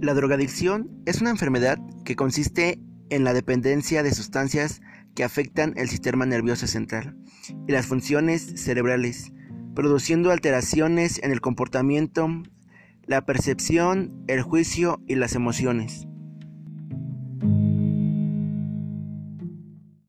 La drogadicción es una enfermedad que consiste en la dependencia de sustancias que afectan el sistema nervioso central y las funciones cerebrales, produciendo alteraciones en el comportamiento, la percepción, el juicio y las emociones.